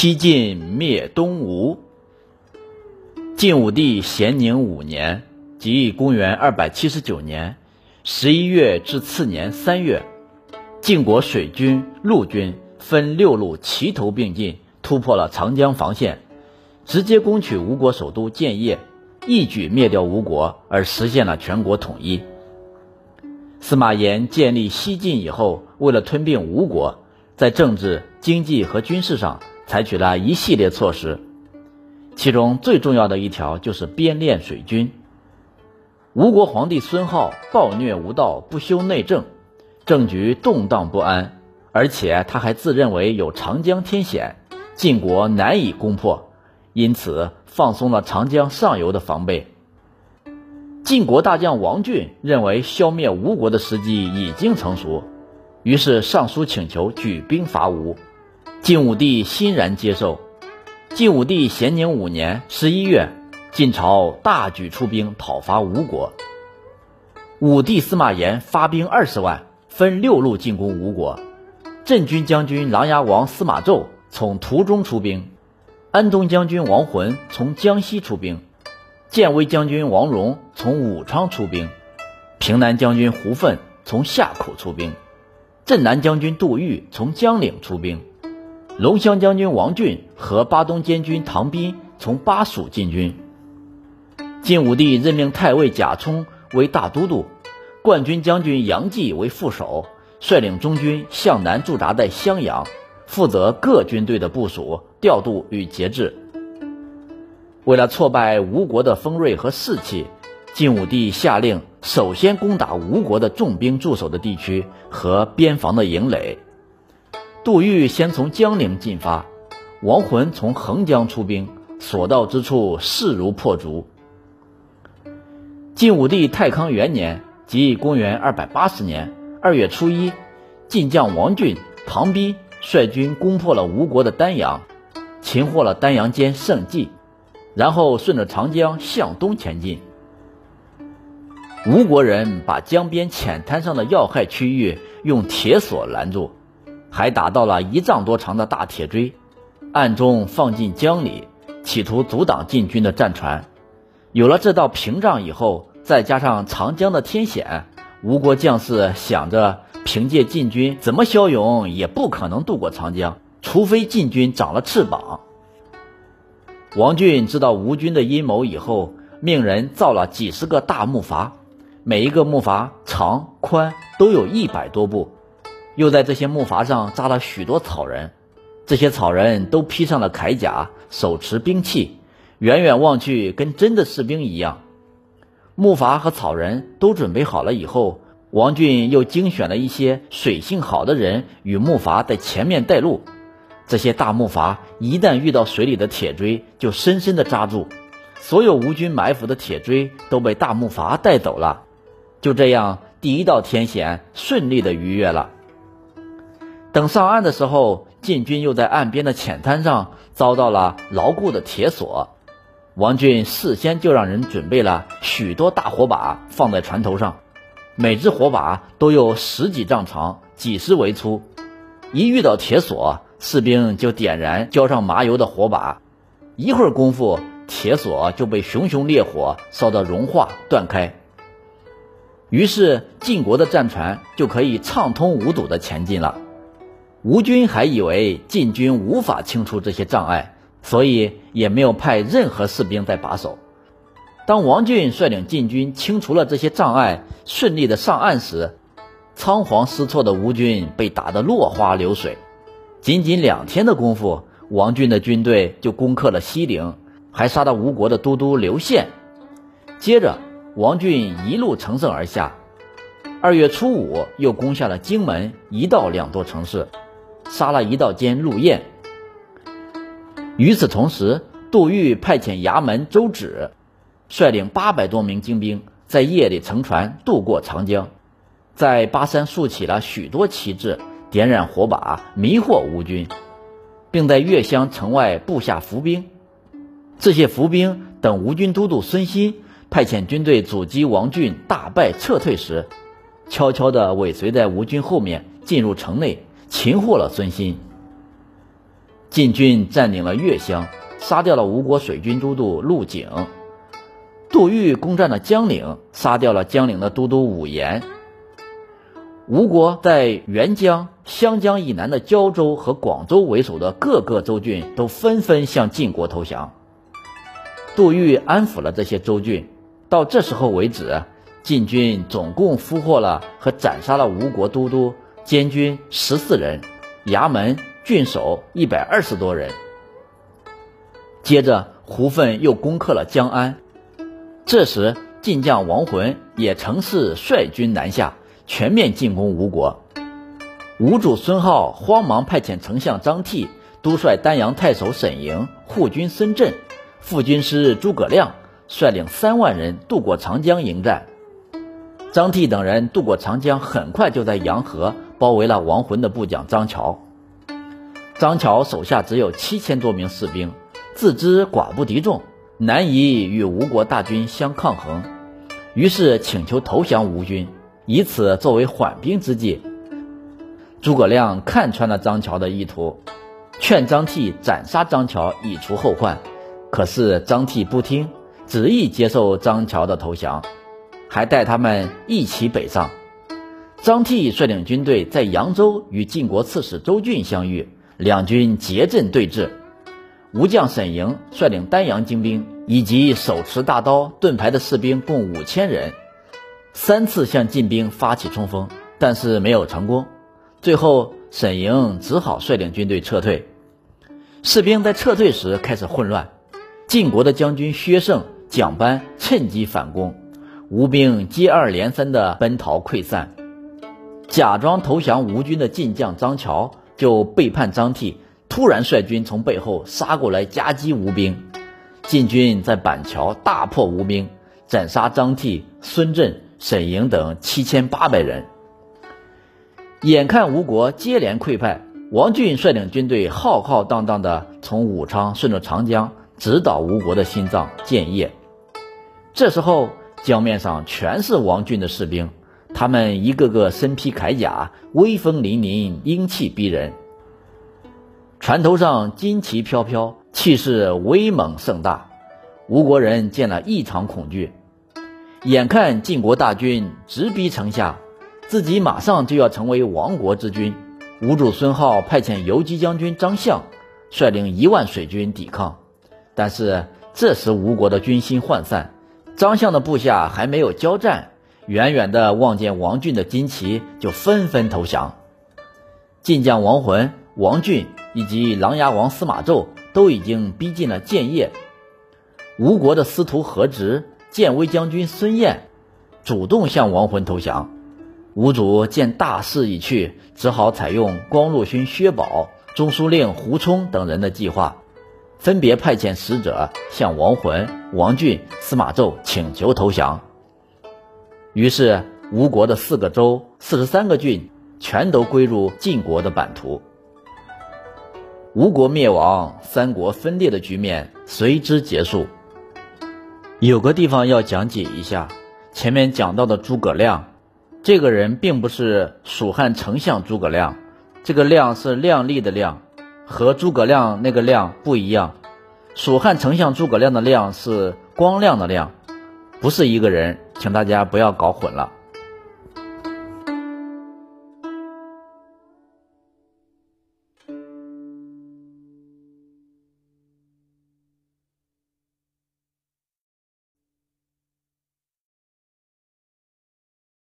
西晋灭东吴。晋武帝咸宁五年，即公元二百七十九年十一月至次年三月，晋国水军、陆军分六路齐头并进，突破了长江防线，直接攻取吴国首都建业，一举灭掉吴国，而实现了全国统一。司马炎建立西晋以后，为了吞并吴国，在政治、经济和军事上采取了一系列措施，其中最重要的一条就是编练水军。吴国皇帝孙皓暴虐无道，不修内政，政局动荡不安，而且他还自认为有长江天险，晋国难以攻破，因此放松了长江上游的防备。晋国大将王浚认为消灭吴国的时机已经成熟，于是上书请求举兵伐吴。晋武帝欣然接受。晋武帝咸宁五年十一月，晋朝大举出兵讨伐吴国。武帝司马炎发兵二十万，分六路进攻吴国。镇军将军琅琊王司马昭从途中出兵，安东将军王浑从江西出兵。建威将军王戎从武昌出兵，平南将军胡奋从夏口出兵，镇南将军杜预从江陵出兵，龙骧将军王浚和巴东监军唐斌从巴蜀进军。晋武帝任命太尉贾充为大都督，冠军将军杨继为副手，率领中军向南驻扎在襄阳，负责各军队的部署、调度与节制。为了挫败吴国的锋锐和士气，晋武帝下令首先攻打吴国的重兵驻守的地区和边防的营垒。杜预先从江陵进发，王浑从横江出兵，所到之处势如破竹。晋武帝太康元年，即公元二百八十年二月初一，晋将王浚、唐逼率军攻破了吴国的丹阳，擒获了丹阳间圣纪。然后顺着长江向东前进。吴国人把江边浅滩上的要害区域用铁索拦住，还打到了一丈多长的大铁锥，暗中放进江里，企图阻挡晋军的战船。有了这道屏障以后，再加上长江的天险，吴国将士想着凭借晋军怎么骁勇，也不可能渡过长江，除非晋军长了翅膀。王浚知道吴军的阴谋以后，命人造了几十个大木筏，每一个木筏长宽都有一百多步，又在这些木筏上扎了许多草人，这些草人都披上了铠甲，手持兵器，远远望去跟真的士兵一样。木筏和草人都准备好了以后，王俊又精选了一些水性好的人与木筏在前面带路。这些大木筏一旦遇到水里的铁锥，就深深地扎住。所有吴军埋伏的铁锥都被大木筏带走了。就这样，第一道天险顺利地逾越了。等上岸的时候，晋军又在岸边的浅滩上遭到了牢固的铁索。王俊事先就让人准备了许多大火把放在船头上，每只火把都有十几丈长，几十围粗。一遇到铁索，士兵就点燃浇上麻油的火把，一会儿功夫，铁索就被熊熊烈火烧得融化断开。于是晋国的战船就可以畅通无阻地前进了。吴军还以为晋军无法清除这些障碍，所以也没有派任何士兵在把守。当王浚率领晋军清除了这些障碍，顺利的上岸时，仓皇失措的吴军被打得落花流水。仅仅两天的功夫，王浚的军队就攻克了西陵，还杀了吴国的都督刘宪。接着，王浚一路乘胜而下，二月初五又攻下了荆门、一道两座城市，杀了一道监陆彦。与此同时，杜预派遣衙门周芷，率领八百多名精兵，在夜里乘船渡过长江，在巴山竖起了许多旗帜。点燃火把，迷惑吴军，并在月乡城外布下伏兵。这些伏兵等吴军都督孙欣派遣军队阻击王俊大败撤退时，悄悄地尾随在吴军后面进入城内，擒获了孙欣。晋军占领了越乡，杀掉了吴国水军都督陆景。杜预攻占了江陵，杀掉了江陵的都督武延。吴国在沅江、湘江以南的胶州和广州为首的各个州郡都纷纷向晋国投降。杜预安抚了这些州郡。到这时候为止，晋军总共俘获了和斩杀了吴国都督、监军十四人，衙门郡守一百二十多人。接着，胡奋又攻克了江安。这时，晋将王浑也乘势率军南下，全面进攻吴国。吴主孙皓慌忙派遣丞相张替督率丹阳太守沈莹、护军孙振、副军师诸葛亮率领三万人渡过长江迎战。张替等人渡过长江，很快就在洋河包围了亡魂的部将张乔。张乔手下只有七千多名士兵，自知寡不敌众。难以与吴国大军相抗衡，于是请求投降吴军，以此作为缓兵之计。诸葛亮看穿了张乔的意图，劝张替斩杀张乔以除后患。可是张替不听，执意接受张乔的投降，还带他们一起北上。张悌率领军队在扬州与晋国刺史周俊相遇，两军结阵对峙。吴将沈莹率领丹阳精兵以及手持大刀、盾牌的士兵共五千人，三次向晋兵发起冲锋，但是没有成功。最后，沈莹只好率领军队撤退。士兵在撤退时开始混乱，晋国的将军薛胜、蒋班趁机反攻，吴兵接二连三的奔逃溃散。假装投降吴军的晋将张乔就背叛张悌。突然率军从背后杀过来夹击吴兵，晋军在板桥大破吴兵，斩杀张悌、孙震、沈莹等七千八百人。眼看吴国接连溃败，王俊率领军队浩浩荡荡地从武昌顺着长江直捣吴国的心脏建业。这时候江面上全是王俊的士兵，他们一个个身披铠甲，威风凛凛，英气逼人。船头上旌旗飘飘，气势威猛盛大。吴国人见了异常恐惧，眼看晋国大军直逼城下，自己马上就要成为亡国之君。吴主孙皓派遣游击将军张相率领一万水军抵抗，但是这时吴国的军心涣散，张相的部下还没有交战，远远的望见王俊的金旗，就纷纷投降。晋将王浑。王俊以及琅琊王司马昭都已经逼近了建业。吴国的司徒何直、建威将军孙彦主动向王浑投降。吴主见大势已去，只好采用光禄勋薛宝、中书令胡冲等人的计划，分别派遣使者向王浑、王俊、司马昭请求投降。于是，吴国的四个州、四十三个郡全都归入晋国的版图。吴国灭亡，三国分裂的局面随之结束。有个地方要讲解一下，前面讲到的诸葛亮，这个人并不是蜀汉丞相诸葛亮，这个亮是亮丽的亮，和诸葛亮那个亮不一样。蜀汉丞相诸葛亮的亮是光亮的亮，不是一个人，请大家不要搞混了。